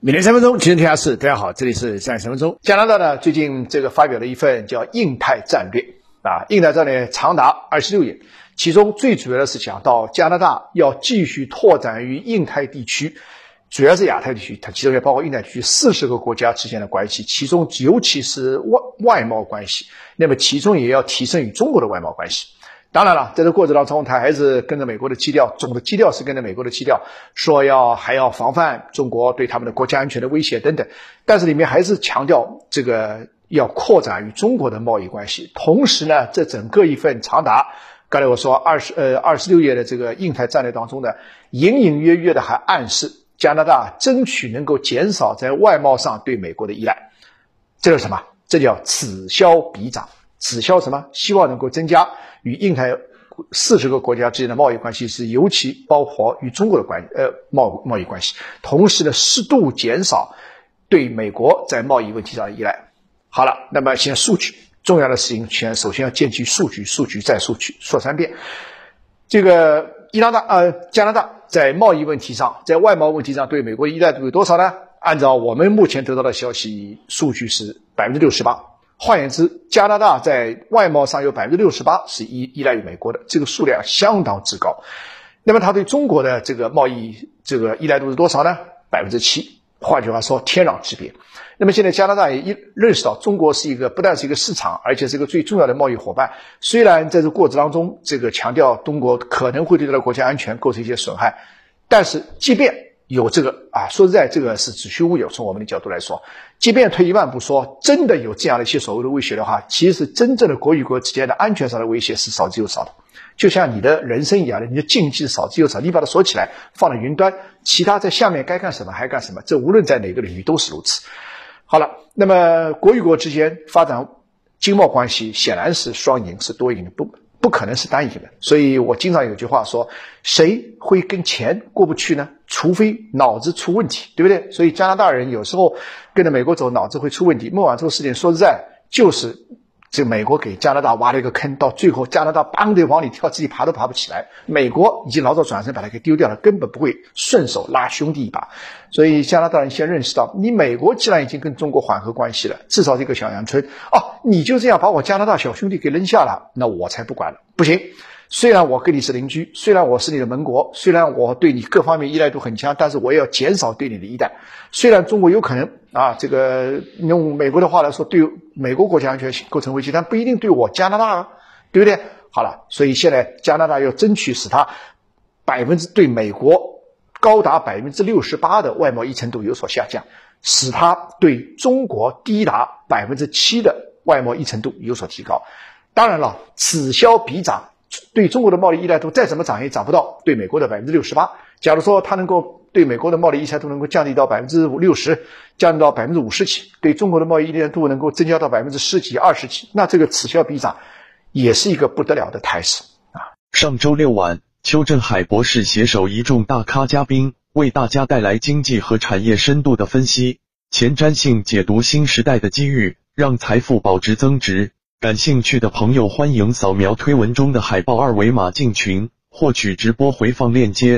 每天三分钟，今天天下事。大家好，这里是三十分钟。加拿大呢，最近这个发表了一份叫印太战略啊，印太战略长达二十六页，其中最主要的是讲到加拿大要继续拓展于印太地区，主要是亚太地区，它其中也包括印太地区四十个国家之间的关系，其中尤其是外外贸关系，那么其中也要提升与中国的外贸关系。当然了，在这过程当中，他还是跟着美国的基调，总的基调是跟着美国的基调，说要还要防范中国对他们的国家安全的威胁等等。但是里面还是强调这个要扩展与中国的贸易关系。同时呢，这整个一份长达刚才我说二十呃二十六页的这个印太战略当中呢，隐隐约约的还暗示加拿大争取能够减少在外贸上对美国的依赖。这叫什么？这叫此消彼长。此消什么？希望能够增加与印太四十个国家之间的贸易关系，是尤其包括与中国的关呃贸贸易关系。同时呢，适度减少对美国在贸易问题上的依赖。好了，那么先数据重要的事情，先首先要建基数据，数据再数据，说三遍。这个加拿大呃加拿大在贸易问题上，在外贸问题上对美国依赖度有多少呢？按照我们目前得到的消息，数据是百分之六十八。换言之，加拿大在外贸上有百分之六十八是依依赖于美国的，这个数量相当之高。那么，它对中国的这个贸易这个依赖度是多少呢？百分之七。换句话说，天壤之别。那么，现在加拿大也一认识到，中国是一个不但是一个市场，而且是一个最重要的贸易伙伴。虽然在这过程当中，这个强调中国可能会对它的国家安全构成一些损害，但是即便有这个啊，说实在，这个是子虚乌有。从我们的角度来说，即便退一万步说，真的有这样的一些所谓的威胁的话，其实真正的国与国之间的安全上的威胁是少之又少的。就像你的人生一样的，你的禁忌少之又少。你把它锁起来，放在云端，其他在下面该干什么还干什么。这无论在哪个领域都是如此。好了，那么国与国之间发展经贸关系，显然是双赢，是多赢的，不。不可能是单赢的，所以我经常有句话说：谁会跟钱过不去呢？除非脑子出问题，对不对？所以加拿大人有时候跟着美国走，脑子会出问题。孟晚舟事件说实在就是。这美国给加拿大挖了一个坑，到最后加拿大梆的往里跳，自己爬都爬不起来。美国已经老早转身把它给丢掉了，根本不会顺手拉兄弟一把。所以加拿大人先认识到，你美国既然已经跟中国缓和关系了，至少是一个小阳春哦，你就这样把我加拿大小兄弟给扔下了，那我才不管了，不行。虽然我跟你是邻居，虽然我是你的盟国，虽然我对你各方面依赖度很强，但是我也要减少对你的依赖。虽然中国有可能啊，这个用美国的话来说，对美国国家安全构成威胁，但不一定对我加拿大啊，对不对？好了，所以现在加拿大要争取使它百分之对美国高达百分之六十八的外贸依存度有所下降，使它对中国低达百分之七的外贸依存度有所提高。当然了，此消彼长。对中国的贸易依赖度再怎么涨也涨不到对美国的百分之六十八。假如说它能够对美国的贸易依赖度能够降低到百分之五六十，降低到百分之五十几，对中国的贸易依赖度能够增加到百分之十几、二十几，那这个此消彼长，也是一个不得了的态势啊！上周六晚，邱振海博士携手一众大咖嘉宾，为大家带来经济和产业深度的分析，前瞻性解读新时代的机遇，让财富保值增值。感兴趣的朋友，欢迎扫描推文中的海报二维码进群，获取直播回放链接。